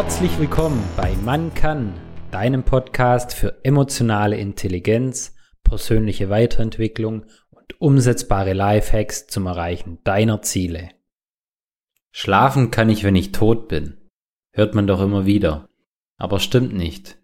Herzlich willkommen bei Man kann, deinem Podcast für emotionale Intelligenz, persönliche Weiterentwicklung und umsetzbare Lifehacks zum Erreichen deiner Ziele. Schlafen kann ich, wenn ich tot bin. Hört man doch immer wieder. Aber stimmt nicht.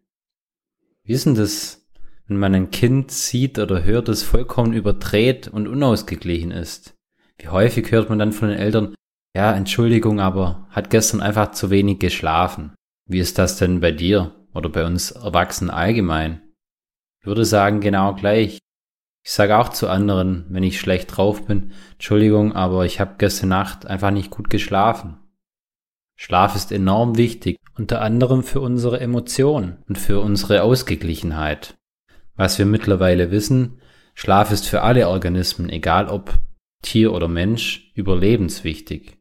Wie ist denn das, wenn man ein Kind sieht oder hört, das vollkommen überdreht und unausgeglichen ist? Wie häufig hört man dann von den Eltern, ja, Entschuldigung, aber hat gestern einfach zu wenig geschlafen. Wie ist das denn bei dir oder bei uns Erwachsenen allgemein? Ich würde sagen, genau gleich. Ich sage auch zu anderen, wenn ich schlecht drauf bin, Entschuldigung, aber ich habe gestern Nacht einfach nicht gut geschlafen. Schlaf ist enorm wichtig, unter anderem für unsere Emotionen und für unsere Ausgeglichenheit. Was wir mittlerweile wissen, Schlaf ist für alle Organismen, egal ob Tier oder Mensch, überlebenswichtig.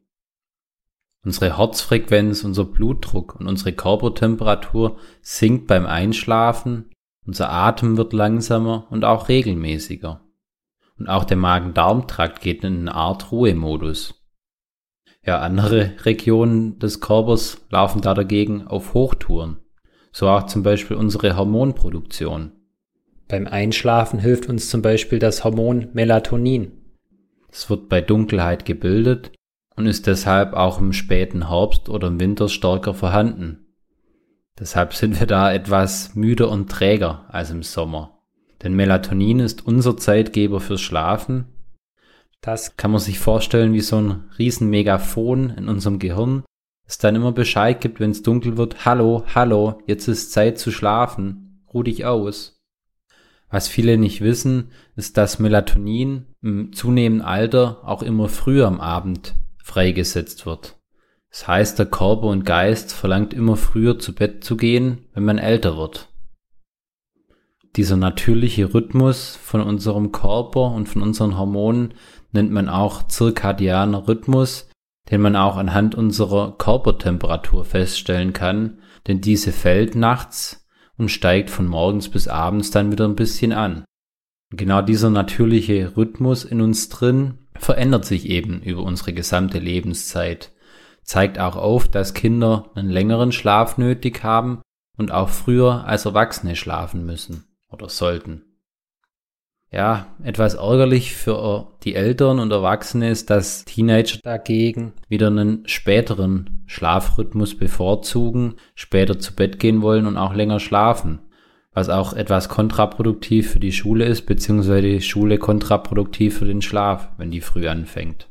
Unsere Herzfrequenz, unser Blutdruck und unsere Körpertemperatur sinkt beim Einschlafen, unser Atem wird langsamer und auch regelmäßiger. Und auch der Magen-Darm-Trakt geht in eine Art Ruhemodus. Ja, andere Regionen des Körpers laufen da dagegen auf Hochtouren. So auch zum Beispiel unsere Hormonproduktion. Beim Einschlafen hilft uns zum Beispiel das Hormon Melatonin. Es wird bei Dunkelheit gebildet und ist deshalb auch im späten Herbst oder im Winter stärker vorhanden. Deshalb sind wir da etwas müder und träger als im Sommer. Denn Melatonin ist unser Zeitgeber fürs Schlafen. Das kann man sich vorstellen wie so ein riesen Megafon in unserem Gehirn, das dann immer Bescheid gibt, wenn es dunkel wird. Hallo, hallo, jetzt ist Zeit zu schlafen. Ruh dich aus. Was viele nicht wissen, ist, dass Melatonin im zunehmenden Alter auch immer früher am Abend freigesetzt wird. Das heißt, der Körper und Geist verlangt immer früher zu Bett zu gehen, wenn man älter wird. Dieser natürliche Rhythmus von unserem Körper und von unseren Hormonen nennt man auch zirkadianer Rhythmus, den man auch anhand unserer Körpertemperatur feststellen kann, denn diese fällt nachts und steigt von morgens bis abends dann wieder ein bisschen an. Genau dieser natürliche Rhythmus in uns drin verändert sich eben über unsere gesamte Lebenszeit, zeigt auch auf, dass Kinder einen längeren Schlaf nötig haben und auch früher als Erwachsene schlafen müssen oder sollten. Ja, etwas ärgerlich für die Eltern und Erwachsene ist, dass Teenager dagegen wieder einen späteren Schlafrhythmus bevorzugen, später zu Bett gehen wollen und auch länger schlafen was auch etwas kontraproduktiv für die Schule ist, beziehungsweise die Schule kontraproduktiv für den Schlaf, wenn die früh anfängt.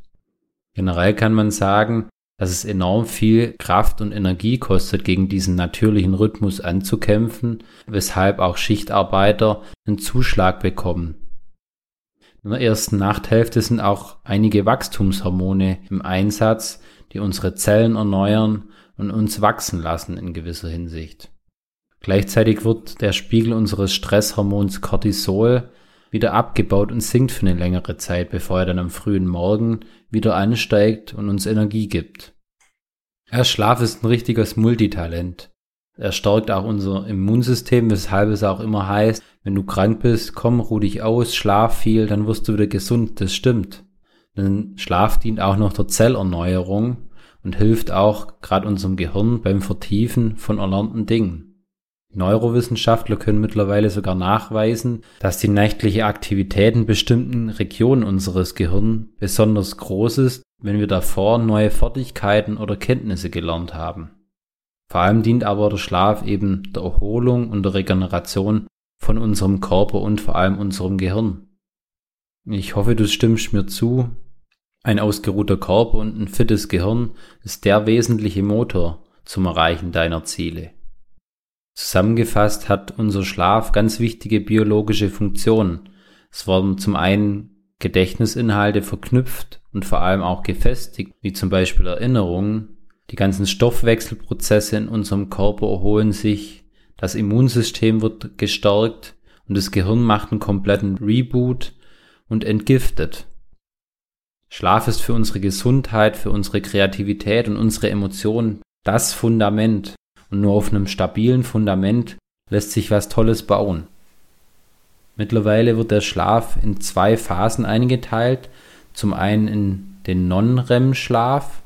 Generell kann man sagen, dass es enorm viel Kraft und Energie kostet, gegen diesen natürlichen Rhythmus anzukämpfen, weshalb auch Schichtarbeiter einen Zuschlag bekommen. In der ersten Nachthälfte sind auch einige Wachstumshormone im Einsatz, die unsere Zellen erneuern und uns wachsen lassen in gewisser Hinsicht. Gleichzeitig wird der Spiegel unseres Stresshormons Cortisol wieder abgebaut und sinkt für eine längere Zeit, bevor er dann am frühen Morgen wieder ansteigt und uns Energie gibt. Der Schlaf ist ein richtiges Multitalent. Er stärkt auch unser Immunsystem, weshalb es auch immer heißt, wenn du krank bist, komm, ruh dich aus, schlaf viel, dann wirst du wieder gesund. Das stimmt. Denn Schlaf dient auch noch der Zellerneuerung und hilft auch gerade unserem Gehirn beim Vertiefen von erlernten Dingen. Neurowissenschaftler können mittlerweile sogar nachweisen, dass die nächtliche Aktivität in bestimmten Regionen unseres Gehirns besonders groß ist, wenn wir davor neue Fertigkeiten oder Kenntnisse gelernt haben. Vor allem dient aber der Schlaf eben der Erholung und der Regeneration von unserem Körper und vor allem unserem Gehirn. Ich hoffe, du stimmst mir zu. Ein ausgeruhter Körper und ein fittes Gehirn ist der wesentliche Motor zum Erreichen deiner Ziele. Zusammengefasst hat unser Schlaf ganz wichtige biologische Funktionen. Es werden zum einen Gedächtnisinhalte verknüpft und vor allem auch gefestigt, wie zum Beispiel Erinnerungen. Die ganzen Stoffwechselprozesse in unserem Körper erholen sich, das Immunsystem wird gestärkt und das Gehirn macht einen kompletten Reboot und entgiftet. Schlaf ist für unsere Gesundheit, für unsere Kreativität und unsere Emotionen das Fundament, und nur auf einem stabilen Fundament lässt sich was Tolles bauen. Mittlerweile wird der Schlaf in zwei Phasen eingeteilt. Zum einen in den Non-REM-Schlaf,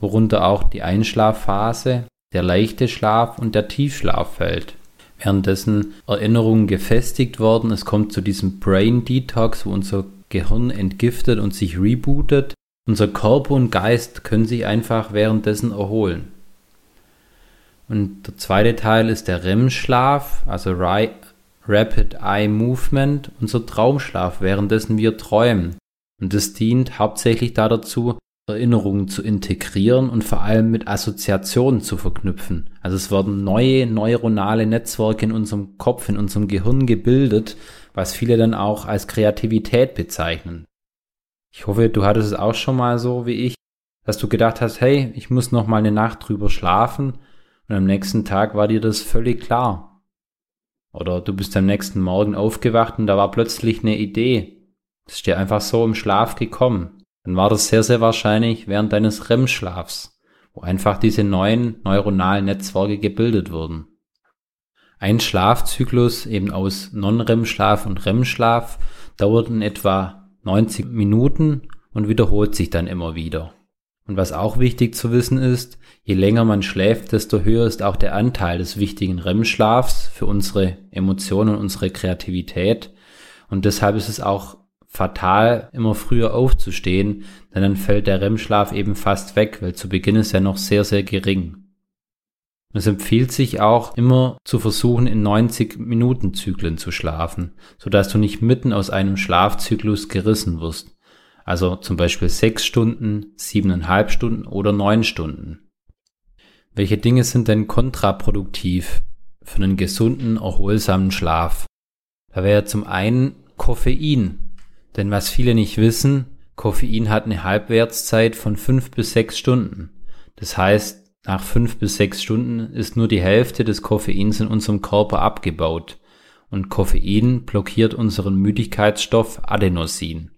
worunter auch die Einschlafphase, der leichte Schlaf und der Tiefschlaf fällt. Währenddessen Erinnerungen gefestigt worden, es kommt zu diesem Brain Detox, wo unser Gehirn entgiftet und sich rebootet. Unser Körper und Geist können sich einfach währenddessen erholen. Und der zweite Teil ist der REM-Schlaf, also Rapid Eye Movement, unser Traumschlaf, währenddessen wir träumen. Und das dient hauptsächlich dazu, Erinnerungen zu integrieren und vor allem mit Assoziationen zu verknüpfen. Also es werden neue neuronale Netzwerke in unserem Kopf, in unserem Gehirn gebildet, was viele dann auch als Kreativität bezeichnen. Ich hoffe, du hattest es auch schon mal so wie ich, dass du gedacht hast, hey, ich muss noch mal eine Nacht drüber schlafen und am nächsten Tag war dir das völlig klar. Oder du bist am nächsten Morgen aufgewacht und da war plötzlich eine Idee. Das ist dir einfach so im Schlaf gekommen dann war das sehr, sehr wahrscheinlich während deines REM-Schlafs, wo einfach diese neuen neuronalen Netzwerke gebildet wurden. Ein Schlafzyklus eben aus Non-REM-Schlaf und REM-Schlaf dauert in etwa 90 Minuten und wiederholt sich dann immer wieder. Und was auch wichtig zu wissen ist, je länger man schläft, desto höher ist auch der Anteil des wichtigen REM-Schlafs für unsere Emotionen und unsere Kreativität. Und deshalb ist es auch fatal, immer früher aufzustehen, denn dann fällt der REM-Schlaf eben fast weg, weil zu Beginn ist er noch sehr, sehr gering. Es empfiehlt sich auch immer zu versuchen, in 90 Minuten Zyklen zu schlafen, sodass du nicht mitten aus einem Schlafzyklus gerissen wirst. Also zum Beispiel sechs Stunden, siebeneinhalb Stunden oder neun Stunden. Welche Dinge sind denn kontraproduktiv für einen gesunden, erholsamen Schlaf? Da wäre zum einen Koffein denn was viele nicht wissen, Koffein hat eine Halbwertszeit von fünf bis sechs Stunden. Das heißt, nach fünf bis sechs Stunden ist nur die Hälfte des Koffeins in unserem Körper abgebaut. Und Koffein blockiert unseren Müdigkeitsstoff Adenosin.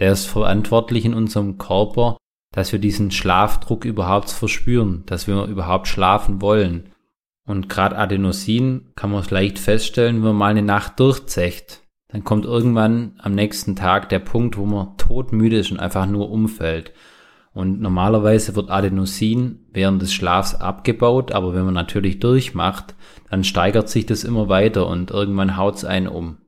Der ist verantwortlich in unserem Körper, dass wir diesen Schlafdruck überhaupt verspüren, dass wir überhaupt schlafen wollen. Und gerade Adenosin kann man leicht feststellen, wenn man mal eine Nacht durchzecht dann kommt irgendwann am nächsten Tag der Punkt, wo man todmüde ist und einfach nur umfällt. Und normalerweise wird Adenosin während des Schlafs abgebaut, aber wenn man natürlich durchmacht, dann steigert sich das immer weiter und irgendwann haut's einen um.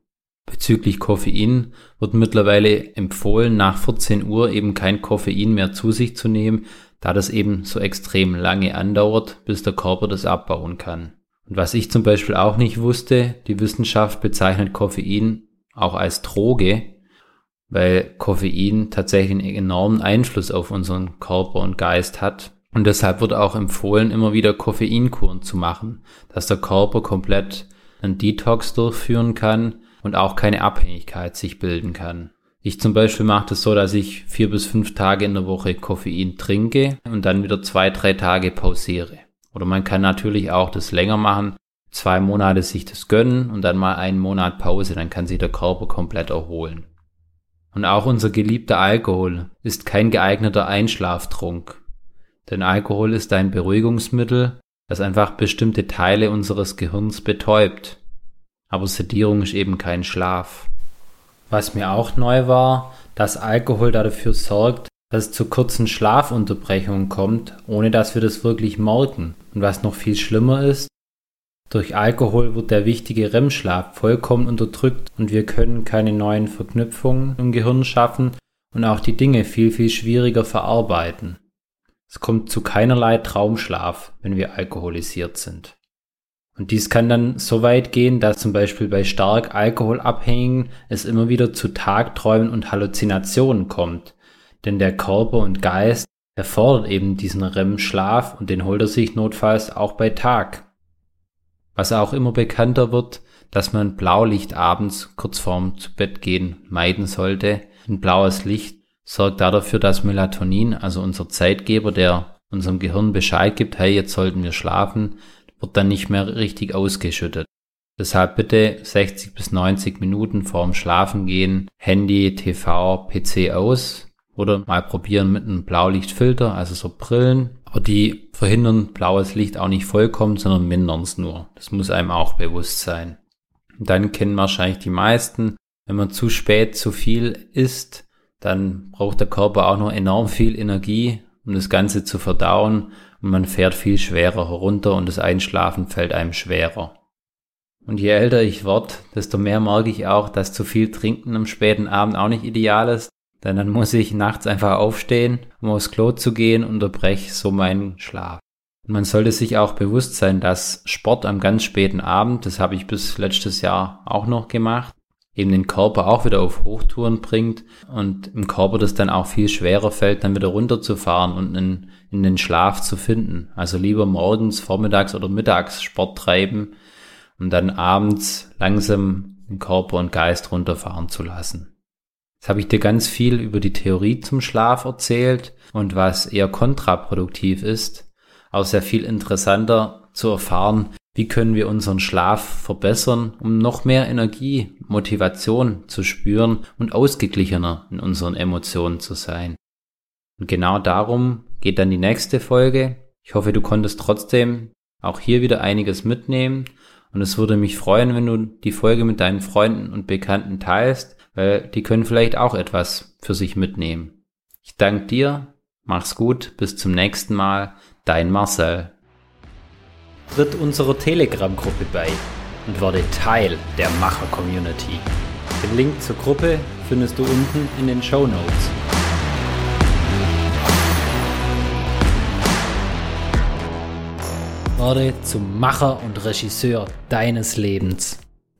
Bezüglich Koffein wird mittlerweile empfohlen, nach 14 Uhr eben kein Koffein mehr zu sich zu nehmen, da das eben so extrem lange andauert, bis der Körper das abbauen kann. Und was ich zum Beispiel auch nicht wusste, die Wissenschaft bezeichnet Koffein auch als Droge, weil Koffein tatsächlich einen enormen Einfluss auf unseren Körper und Geist hat. Und deshalb wird auch empfohlen, immer wieder Koffeinkuren zu machen, dass der Körper komplett einen Detox durchführen kann und auch keine Abhängigkeit sich bilden kann. Ich zum Beispiel mache das so, dass ich vier bis fünf Tage in der Woche Koffein trinke und dann wieder zwei, drei Tage pausiere. Oder man kann natürlich auch das länger machen, zwei Monate sich das gönnen und dann mal einen Monat Pause, dann kann sich der Körper komplett erholen. Und auch unser geliebter Alkohol ist kein geeigneter Einschlaftrunk. Denn Alkohol ist ein Beruhigungsmittel, das einfach bestimmte Teile unseres Gehirns betäubt. Aber Sedierung ist eben kein Schlaf. Was mir auch neu war, dass Alkohol dafür sorgt, dass es zu kurzen Schlafunterbrechungen kommt, ohne dass wir das wirklich merken. Und was noch viel schlimmer ist, durch Alkohol wird der wichtige REM-Schlaf vollkommen unterdrückt und wir können keine neuen Verknüpfungen im Gehirn schaffen und auch die Dinge viel, viel schwieriger verarbeiten. Es kommt zu keinerlei Traumschlaf, wenn wir alkoholisiert sind. Und dies kann dann so weit gehen, dass zum Beispiel bei stark Alkoholabhängigen es immer wieder zu Tagträumen und Halluzinationen kommt. Denn der Körper und Geist erfordert eben diesen REM-Schlaf und den holt er sich notfalls auch bei Tag. Was auch immer bekannter wird, dass man Blaulicht abends kurz vorm zu Bett gehen meiden sollte. Ein blaues Licht sorgt dafür, dass Melatonin, also unser Zeitgeber, der unserem Gehirn Bescheid gibt, hey, jetzt sollten wir schlafen, wird dann nicht mehr richtig ausgeschüttet. Deshalb bitte 60 bis 90 Minuten vorm Schlafengehen Handy, TV, PC aus oder mal probieren mit einem Blaulichtfilter, also so Brillen aber die verhindern blaues Licht auch nicht vollkommen, sondern mindern es nur. Das muss einem auch bewusst sein. Und dann kennen wahrscheinlich die meisten, wenn man zu spät zu viel isst, dann braucht der Körper auch noch enorm viel Energie, um das Ganze zu verdauen. Und man fährt viel schwerer herunter und das Einschlafen fällt einem schwerer. Und je älter ich werde, desto mehr merke ich auch, dass zu viel Trinken am späten Abend auch nicht ideal ist, denn dann muss ich nachts einfach aufstehen, um aufs Klo zu gehen und unterbreche so meinen Schlaf. Und man sollte sich auch bewusst sein, dass Sport am ganz späten Abend, das habe ich bis letztes Jahr auch noch gemacht, eben den Körper auch wieder auf Hochtouren bringt und im Körper das dann auch viel schwerer fällt, dann wieder runterzufahren und in, in den Schlaf zu finden. Also lieber morgens, vormittags oder mittags Sport treiben und dann abends langsam den Körper und Geist runterfahren zu lassen. Jetzt habe ich dir ganz viel über die Theorie zum Schlaf erzählt und was eher kontraproduktiv ist, auch sehr viel interessanter zu erfahren, wie können wir unseren Schlaf verbessern, um noch mehr Energie, Motivation zu spüren und ausgeglichener in unseren Emotionen zu sein. Und genau darum geht dann die nächste Folge. Ich hoffe, du konntest trotzdem auch hier wieder einiges mitnehmen und es würde mich freuen, wenn du die Folge mit deinen Freunden und Bekannten teilst weil die können vielleicht auch etwas für sich mitnehmen. Ich danke dir, mach's gut, bis zum nächsten Mal, dein Marcel. Tritt unserer Telegram-Gruppe bei und werde Teil der Macher-Community. Den Link zur Gruppe findest du unten in den Show Notes. Werde zum Macher und Regisseur deines Lebens.